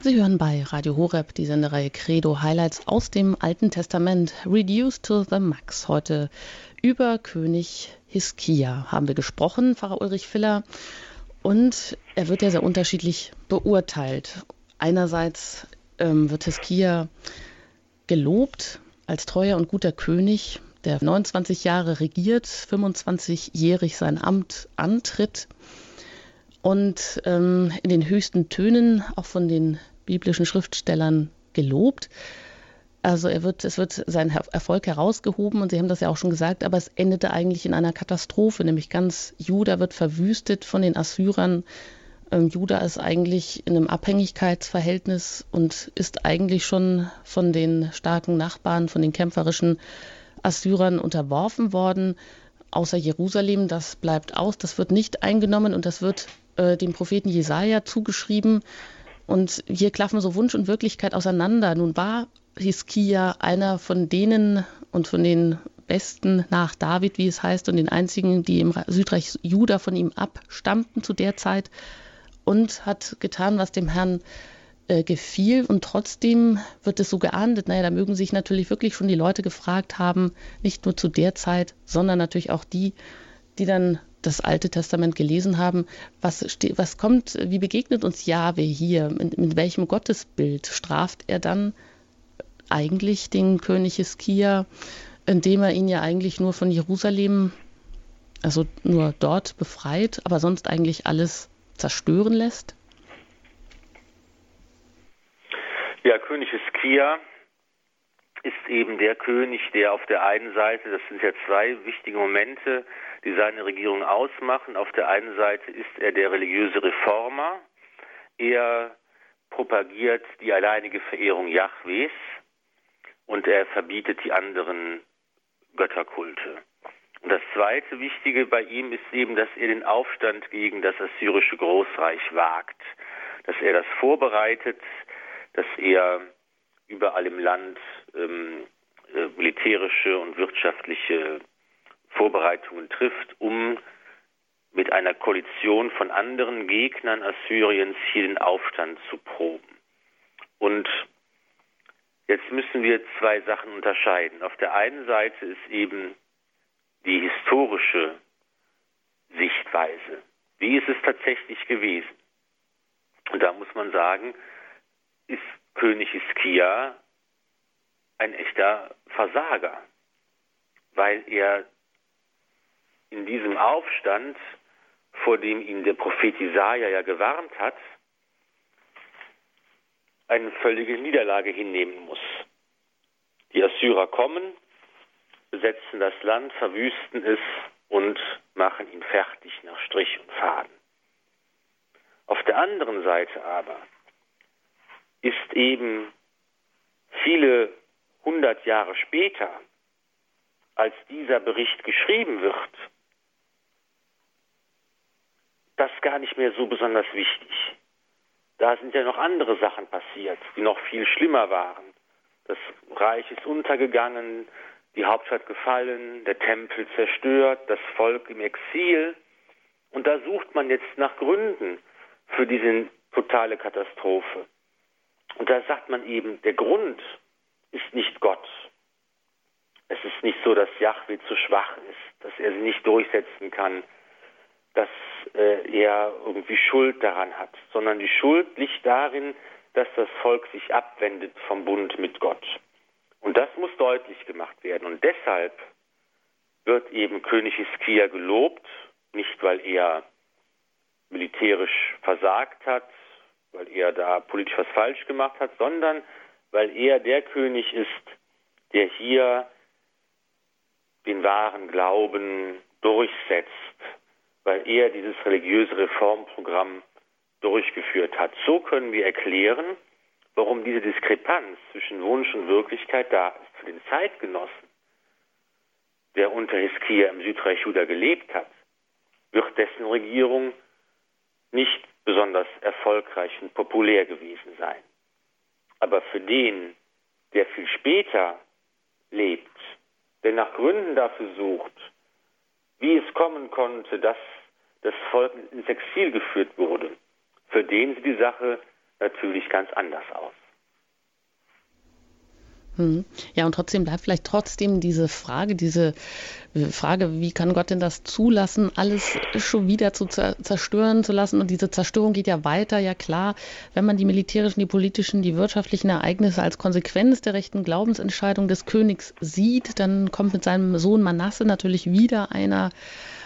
Sie hören bei Radio Horeb die Sendereihe Credo Highlights aus dem Alten Testament, Reduced to the Max. Heute über König Hiskia haben wir gesprochen, Pfarrer Ulrich Filler. Und er wird ja sehr unterschiedlich beurteilt. Einerseits ähm, wird Hiskia gelobt als treuer und guter König, der 29 Jahre regiert, 25-jährig sein Amt antritt und ähm, in den höchsten Tönen auch von den biblischen Schriftstellern gelobt. Also er wird, es wird sein Erfolg herausgehoben und Sie haben das ja auch schon gesagt, aber es endete eigentlich in einer Katastrophe, nämlich ganz Juda wird verwüstet von den Assyrern. Ähm, Juda ist eigentlich in einem Abhängigkeitsverhältnis und ist eigentlich schon von den starken Nachbarn, von den kämpferischen Assyrern unterworfen worden. Außer Jerusalem, das bleibt aus, das wird nicht eingenommen und das wird äh, dem Propheten Jesaja zugeschrieben. Und hier klaffen so Wunsch und Wirklichkeit auseinander. Nun war Hiskia einer von denen und von den Besten nach David, wie es heißt, und den einzigen, die im Südreich Juda von ihm abstammten zu der Zeit und hat getan, was dem Herrn äh, gefiel. Und trotzdem wird es so geahndet. Naja, da mögen sich natürlich wirklich schon die Leute gefragt haben, nicht nur zu der Zeit, sondern natürlich auch die, die dann das Alte Testament gelesen haben, was, was kommt, wie begegnet uns Jahwe hier? Mit, mit, welchem Gottesbild straft er dann eigentlich den König Hiskia, indem er ihn ja eigentlich nur von Jerusalem, also nur dort befreit, aber sonst eigentlich alles zerstören lässt? Ja, König Hiskia ist eben der König, der auf der einen Seite, das sind ja zwei wichtige Momente, die seine Regierung ausmachen. Auf der einen Seite ist er der religiöse Reformer. Er propagiert die alleinige Verehrung Jahwes und er verbietet die anderen Götterkulte. Und das zweite Wichtige bei ihm ist eben, dass er den Aufstand gegen das assyrische Großreich wagt, dass er das vorbereitet, dass er überall im Land ähm, äh, militärische und wirtschaftliche Vorbereitungen trifft, um mit einer Koalition von anderen Gegnern Assyriens hier den Aufstand zu proben. Und Jetzt müssen wir zwei Sachen unterscheiden. Auf der einen Seite ist eben die historische Sichtweise. Wie ist es tatsächlich gewesen? Und da muss man sagen, ist König Iskia ein echter Versager, weil er in diesem Aufstand, vor dem ihn der Prophet Isaiah ja gewarnt hat, eine völlige Niederlage hinnehmen muss. Die Assyrer kommen, besetzen das Land, verwüsten es und machen ihn fertig nach Strich und Faden. Auf der anderen Seite aber ist eben viele hundert Jahre später, als dieser Bericht geschrieben wird, das gar nicht mehr so besonders wichtig. Da sind ja noch andere Sachen passiert, die noch viel schlimmer waren. Das Reich ist untergegangen, die Hauptstadt gefallen, der Tempel zerstört, das Volk im Exil. Und da sucht man jetzt nach Gründen für diese totale Katastrophe. Und da sagt man eben, der Grund ist nicht Gott. Es ist nicht so, dass Yahweh zu schwach ist, dass er sie nicht durchsetzen kann, dass äh, er irgendwie Schuld daran hat, sondern die Schuld liegt darin, dass das Volk sich abwendet vom Bund mit Gott. Und das muss deutlich gemacht werden. Und deshalb wird eben König Hiskia gelobt, nicht weil er militärisch versagt hat, weil er da politisch was falsch gemacht hat, sondern weil er der König ist, der hier den wahren Glauben durchsetzt, weil er dieses religiöse Reformprogramm durchgeführt hat. So können wir erklären, warum diese Diskrepanz zwischen Wunsch und Wirklichkeit da ist. Für den Zeitgenossen, der unter Hiskia im Südreich Juda gelebt hat, wird dessen Regierung nicht besonders erfolgreich und populär gewesen sein. Aber für den, der viel später lebt, der nach Gründen dafür sucht, wie es kommen konnte, dass das Volk ins Exil geführt wurde, für den sieht die Sache natürlich ganz anders aus. Hm. Ja, und trotzdem bleibt vielleicht trotzdem diese Frage, diese äh, Frage, wie kann Gott denn das zulassen, alles schon wieder zu zerstören zu lassen? Und diese Zerstörung geht ja weiter, ja klar, wenn man die militärischen, die politischen, die wirtschaftlichen Ereignisse als Konsequenz der rechten Glaubensentscheidung des Königs sieht, dann kommt mit seinem Sohn Manasse natürlich wieder einer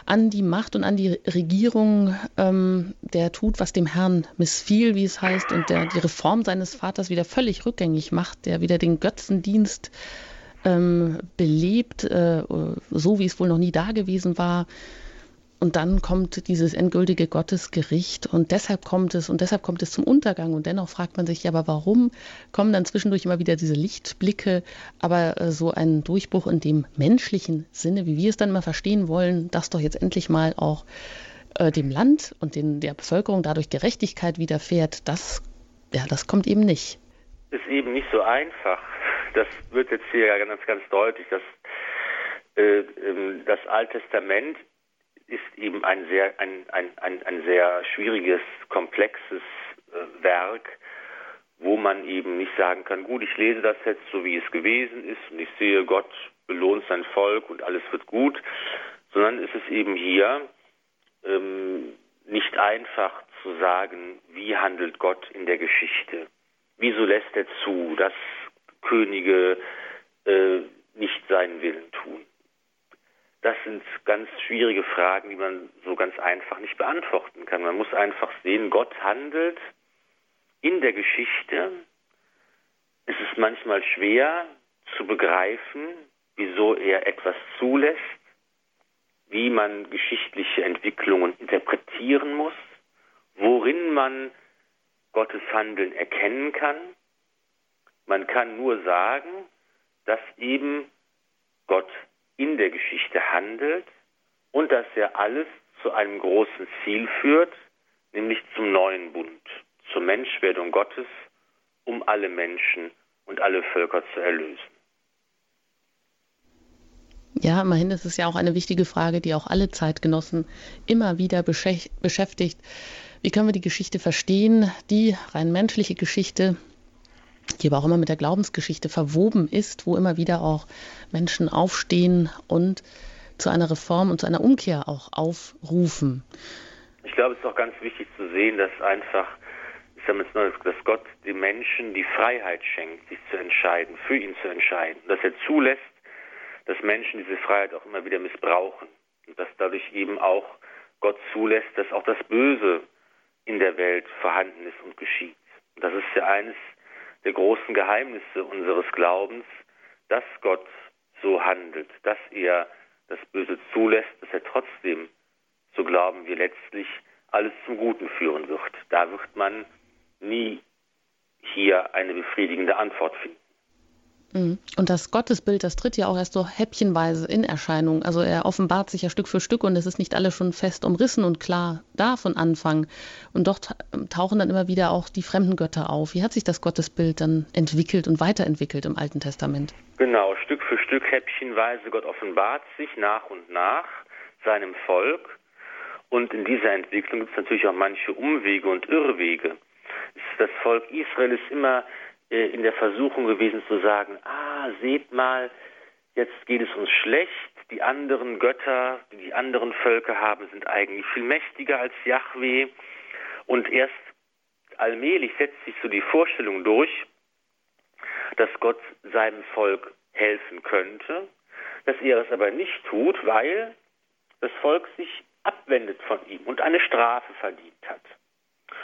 an die Macht und an die Regierung, ähm, der tut, was dem Herrn missfiel, wie es heißt, und der die Reform seines Vaters wieder völlig rückgängig macht, der wieder den Götzendienst ähm, belebt, äh, so wie es wohl noch nie da gewesen war. Und dann kommt dieses endgültige Gottesgericht und deshalb kommt es und deshalb kommt es zum Untergang. Und dennoch fragt man sich, ja, aber warum kommen dann zwischendurch immer wieder diese Lichtblicke, aber äh, so ein Durchbruch in dem menschlichen Sinne, wie wir es dann immer verstehen wollen, dass doch jetzt endlich mal auch äh, dem Land und den, der Bevölkerung dadurch Gerechtigkeit widerfährt, das, ja, das kommt eben nicht. Ist eben nicht so einfach. Das wird jetzt hier ganz, ganz deutlich, dass äh, ähm, das Alte Testament ist eben ein sehr, ein, ein, ein, ein sehr schwieriges, komplexes äh, Werk, wo man eben nicht sagen kann, gut, ich lese das jetzt so, wie es gewesen ist und ich sehe, Gott belohnt sein Volk und alles wird gut, sondern ist es eben hier ähm, nicht einfach zu sagen, wie handelt Gott in der Geschichte. Wieso lässt er zu, dass Könige äh, nicht seinen Willen tun? Das sind ganz schwierige Fragen, die man so ganz einfach nicht beantworten kann. Man muss einfach sehen, Gott handelt in der Geschichte. Es ist manchmal schwer zu begreifen, wieso er etwas zulässt, wie man geschichtliche Entwicklungen interpretieren muss, worin man Gottes Handeln erkennen kann. Man kann nur sagen, dass eben Gott in der Geschichte handelt und dass er alles zu einem großen Ziel führt, nämlich zum neuen Bund, zur Menschwerdung Gottes, um alle Menschen und alle Völker zu erlösen. Ja, immerhin ist es ja auch eine wichtige Frage, die auch alle Zeitgenossen immer wieder beschäftigt. Wie können wir die Geschichte verstehen, die rein menschliche Geschichte, die aber auch immer mit der Glaubensgeschichte verwoben ist, wo immer wieder auch Menschen aufstehen und zu einer Reform und zu einer Umkehr auch aufrufen. Ich glaube, es ist auch ganz wichtig zu sehen, dass einfach, ich sage mal, dass Gott den Menschen die Freiheit schenkt, sich zu entscheiden, für ihn zu entscheiden. Dass er zulässt, dass Menschen diese Freiheit auch immer wieder missbrauchen. Und dass dadurch eben auch Gott zulässt, dass auch das Böse in der Welt vorhanden ist und geschieht. Und das ist ja eines der großen Geheimnisse unseres Glaubens, dass Gott so handelt, dass er das Böse zulässt, dass er trotzdem, so glauben wir letztlich, alles zum Guten führen wird. Da wird man nie hier eine befriedigende Antwort finden. Mhm. Und das Gottesbild, das tritt ja auch erst so häppchenweise in Erscheinung. Also er offenbart sich ja Stück für Stück und es ist nicht alles schon fest umrissen und klar da von Anfang. Und doch tauchen dann immer wieder auch die fremden Götter auf. Wie hat sich das Gottesbild dann entwickelt und weiterentwickelt im Alten Testament? Genau, Stück für Stück, häppchenweise. Gott offenbart sich nach und nach seinem Volk. Und in dieser Entwicklung gibt es natürlich auch manche Umwege und Irrwege. Das Volk Israel ist immer äh, in der Versuchung gewesen zu sagen, ah, seht mal, jetzt geht es uns schlecht, die anderen Götter, die die anderen Völker haben, sind eigentlich viel mächtiger als Yahweh. Und erst allmählich setzt sich so die Vorstellung durch, dass Gott seinem Volk helfen könnte, dass er es aber nicht tut, weil das Volk sich abwendet von ihm und eine Strafe verdient hat.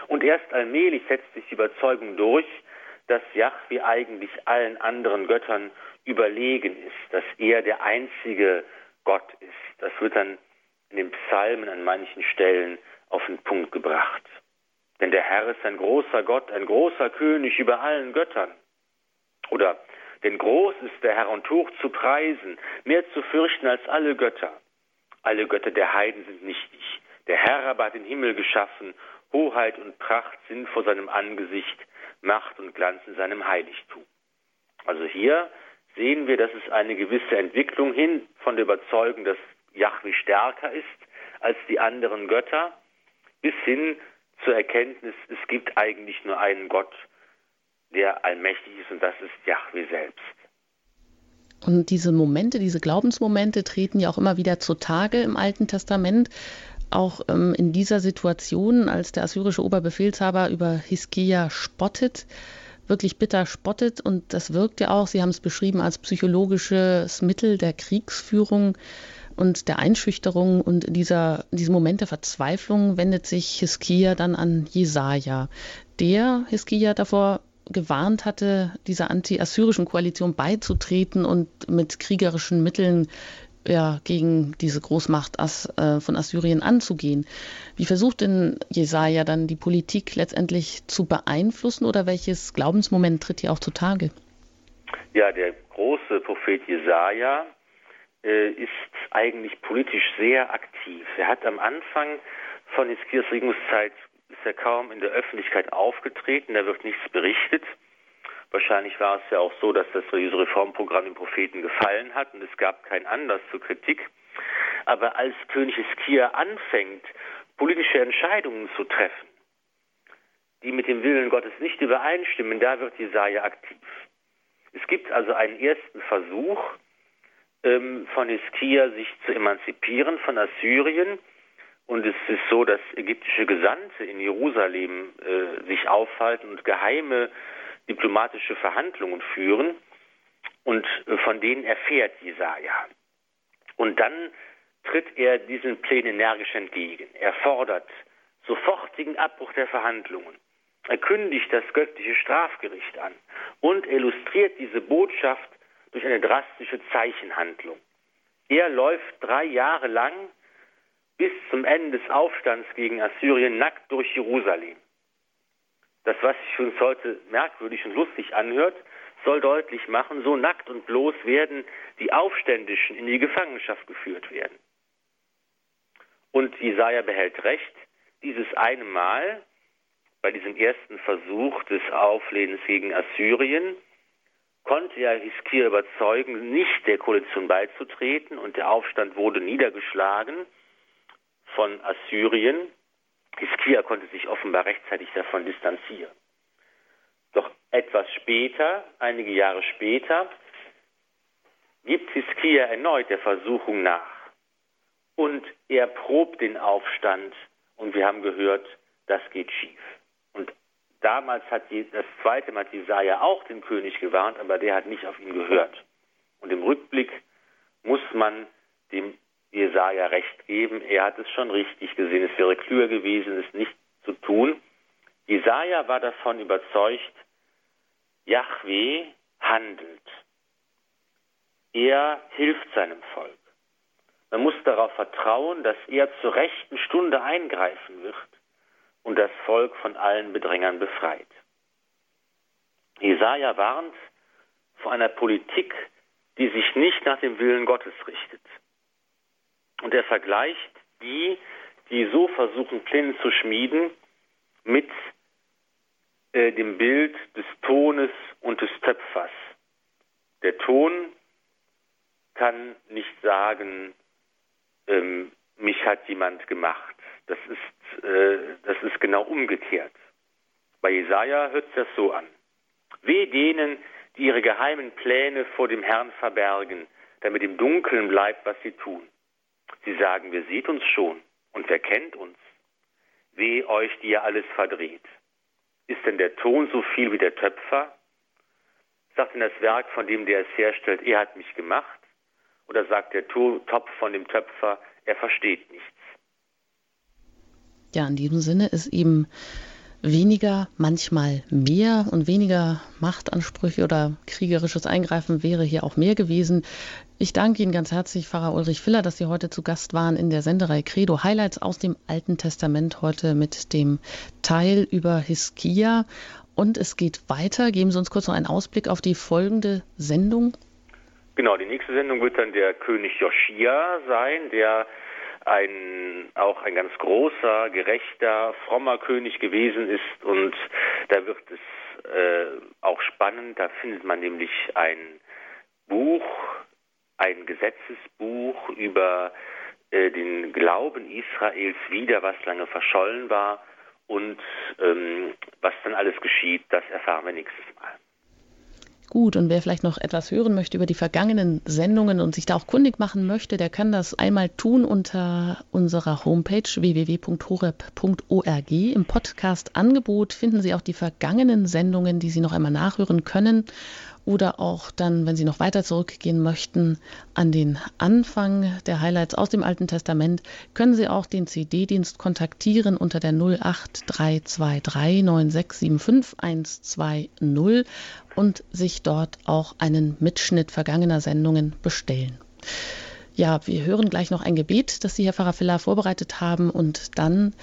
Und erst allmählich setzt sich die Überzeugung durch, dass Yahweh eigentlich allen anderen Göttern überlegen ist, dass er der einzige Gott ist. Das wird dann in den Psalmen an manchen Stellen auf den Punkt gebracht. Denn der Herr ist ein großer Gott, ein großer König über allen Göttern. Oder denn groß ist der Herr und hoch zu preisen, mehr zu fürchten als alle Götter. Alle Götter der Heiden sind nichtig. Der Herr aber hat den Himmel geschaffen, Hoheit und Pracht sind vor seinem Angesicht. Macht und Glanz in seinem Heiligtum. Also hier sehen wir, dass es eine gewisse Entwicklung hin von der Überzeugung, dass Yahweh stärker ist als die anderen Götter, bis hin zur Erkenntnis, es gibt eigentlich nur einen Gott, der allmächtig ist und das ist Yahweh selbst. Und diese Momente, diese Glaubensmomente treten ja auch immer wieder zutage im Alten Testament auch ähm, in dieser Situation, als der assyrische Oberbefehlshaber über Hiskia spottet, wirklich bitter spottet. Und das wirkt ja auch, Sie haben es beschrieben, als psychologisches Mittel der Kriegsführung und der Einschüchterung. Und dieser, diesem Moment der Verzweiflung wendet sich Hiskia dann an Jesaja, der Hiskia davor gewarnt hatte, dieser anti-assyrischen Koalition beizutreten und mit kriegerischen Mitteln ja, gegen diese Großmacht As, äh, von Assyrien anzugehen. Wie versucht denn Jesaja dann die Politik letztendlich zu beeinflussen oder welches Glaubensmoment tritt hier auch zutage? Ja, der große Prophet Jesaja äh, ist eigentlich politisch sehr aktiv. Er hat am Anfang von Hiskias Regierungszeit ist er kaum in der Öffentlichkeit aufgetreten, da wird nichts berichtet. Wahrscheinlich war es ja auch so, dass das Reformprogramm den Propheten gefallen hat und es gab keinen Anlass zur Kritik. Aber als König Hiskia anfängt, politische Entscheidungen zu treffen, die mit dem Willen Gottes nicht übereinstimmen, da wird Jesaja aktiv. Es gibt also einen ersten Versuch ähm, von Hiskia, sich zu emanzipieren von Assyrien. Und es ist so, dass ägyptische Gesandte in Jerusalem äh, sich aufhalten und geheime diplomatische Verhandlungen führen und äh, von denen erfährt Jesaja. Und dann tritt er diesen Plänen energisch entgegen. Er fordert sofortigen Abbruch der Verhandlungen. Er kündigt das göttliche Strafgericht an und illustriert diese Botschaft durch eine drastische Zeichenhandlung. Er läuft drei Jahre lang bis zum Ende des Aufstands gegen Assyrien nackt durch Jerusalem. Das, was sich uns heute merkwürdig und lustig anhört, soll deutlich machen, so nackt und bloß werden die Aufständischen in die Gefangenschaft geführt werden. Und Jesaja behält recht, dieses eine Mal, bei diesem ersten Versuch des Auflehnens gegen Assyrien, konnte er Hiskia überzeugen, nicht der Koalition beizutreten und der Aufstand wurde niedergeschlagen von Assyrien. Hiskia konnte sich offenbar rechtzeitig davon distanzieren. Doch etwas später, einige Jahre später, gibt Hiskia erneut der Versuchung nach. Und er probt den Aufstand und wir haben gehört, das geht schief. Und damals hat das zweite Mal Jesaja auch den König gewarnt, aber der hat nicht auf ihn gehört. Und im Rückblick muss man dem Jesaja recht geben. Er hat es schon richtig gesehen. Es wäre klüger gewesen, es nicht zu tun. Jesaja war davon überzeugt, Yahweh handelt. Er hilft seinem Volk. Man muss darauf vertrauen, dass er zur rechten Stunde eingreifen wird und das Volk von allen Bedrängern befreit. Jesaja warnt vor einer Politik, die sich nicht nach dem Willen Gottes richtet. Und er vergleicht die, die so versuchen, Pläne zu schmieden, mit äh, dem Bild des Tones und des Töpfers. Der Ton kann nicht sagen, ähm, mich hat jemand gemacht. Das ist, äh, das ist genau umgekehrt. Bei Jesaja hört sich das so an. Weh denen, die ihre geheimen Pläne vor dem Herrn verbergen, damit im Dunkeln bleibt, was sie tun. Sie sagen, wer sieht uns schon und wer kennt uns? Weh euch, die ihr alles verdreht. Ist denn der Ton so viel wie der Töpfer? Sagt denn das Werk von dem, der es herstellt, er hat mich gemacht? Oder sagt der Topf von dem Töpfer, er versteht nichts? Ja, in diesem Sinne ist eben weniger manchmal mehr und weniger Machtansprüche oder kriegerisches Eingreifen wäre hier auch mehr gewesen. Ich danke Ihnen ganz herzlich, Pfarrer Ulrich Filler, dass Sie heute zu Gast waren in der Senderei Credo Highlights aus dem Alten Testament heute mit dem Teil über Hiskia. Und es geht weiter. Geben Sie uns kurz noch einen Ausblick auf die folgende Sendung. Genau, die nächste Sendung wird dann der König Joschia sein, der ein, auch ein ganz großer, gerechter, frommer König gewesen ist. Und da wird es äh, auch spannend. Da findet man nämlich ein Buch, ein Gesetzesbuch über äh, den Glauben Israels wieder, was lange verschollen war. Und ähm, was dann alles geschieht, das erfahren wir nächstes Mal. Gut, und wer vielleicht noch etwas hören möchte über die vergangenen Sendungen und sich da auch kundig machen möchte, der kann das einmal tun unter unserer Homepage www.horeb.org. Im Podcast-Angebot finden Sie auch die vergangenen Sendungen, die Sie noch einmal nachhören können oder auch dann, wenn Sie noch weiter zurückgehen möchten, an den Anfang der Highlights aus dem Alten Testament, können Sie auch den CD-Dienst kontaktieren unter der 08323 9675 120 und sich dort auch einen Mitschnitt vergangener Sendungen bestellen. Ja, wir hören gleich noch ein Gebet, das Sie, Herr Pfarrer Filler, vorbereitet haben und dann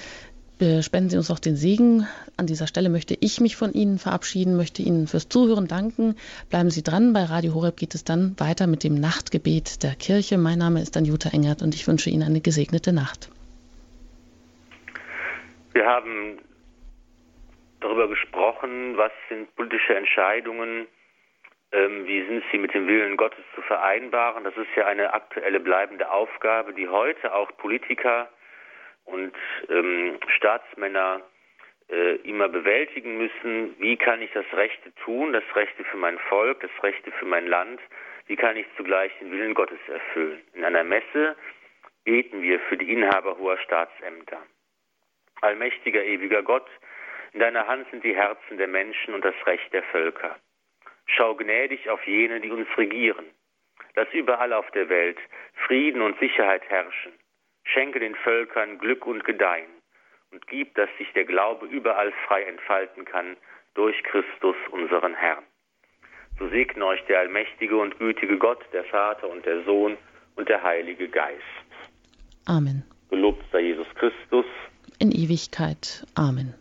spenden Sie uns auch den Segen. An dieser Stelle möchte ich mich von Ihnen verabschieden, möchte Ihnen fürs Zuhören danken. Bleiben Sie dran. Bei Radio Horeb geht es dann weiter mit dem Nachtgebet der Kirche. Mein Name ist dann Jutta Engert und ich wünsche Ihnen eine gesegnete Nacht. Wir haben darüber gesprochen, was sind politische Entscheidungen, ähm, wie sind sie mit dem Willen Gottes zu vereinbaren. Das ist ja eine aktuelle bleibende Aufgabe, die heute auch Politiker und ähm, Staatsmänner äh, immer bewältigen müssen, wie kann ich das Rechte tun, das Rechte für mein Volk, das Rechte für mein Land, wie kann ich zugleich den Willen Gottes erfüllen. In einer Messe beten wir für die Inhaber hoher Staatsämter. Allmächtiger, ewiger Gott, in deiner Hand sind die Herzen der Menschen und das Recht der Völker. Schau gnädig auf jene, die uns regieren. Lass überall auf der Welt Frieden und Sicherheit herrschen Schenke den Völkern Glück und Gedeihen und gib, dass sich der Glaube überall frei entfalten kann durch Christus, unseren Herrn. So segne euch der allmächtige und gütige Gott, der Vater und der Sohn und der Heilige Geist. Amen. Gelobt sei Jesus Christus. In Ewigkeit. Amen.